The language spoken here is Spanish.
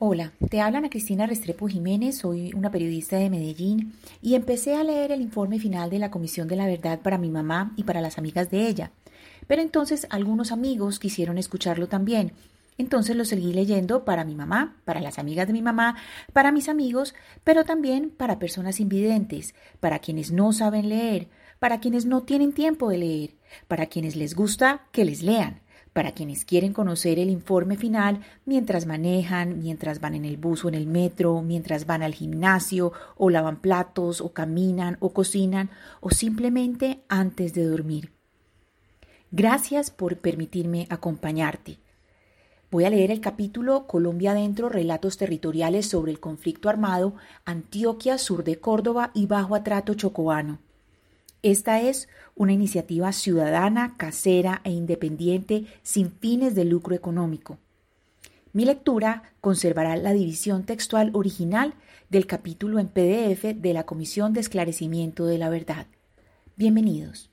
Hola, te habla Ana Cristina Restrepo Jiménez, soy una periodista de Medellín y empecé a leer el informe final de la Comisión de la Verdad para mi mamá y para las amigas de ella. Pero entonces algunos amigos quisieron escucharlo también. Entonces lo seguí leyendo para mi mamá, para las amigas de mi mamá, para mis amigos, pero también para personas invidentes, para quienes no saben leer, para quienes no tienen tiempo de leer, para quienes les gusta que les lean para quienes quieren conocer el informe final mientras manejan, mientras van en el bus o en el metro, mientras van al gimnasio o lavan platos o caminan o cocinan o simplemente antes de dormir. Gracias por permitirme acompañarte. Voy a leer el capítulo Colombia Adentro, Relatos Territoriales sobre el Conflicto Armado, Antioquia, Sur de Córdoba y Bajo Atrato Chocobano. Esta es una iniciativa ciudadana, casera e independiente sin fines de lucro económico. Mi lectura conservará la división textual original del capítulo en PDF de la Comisión de Esclarecimiento de la Verdad. Bienvenidos.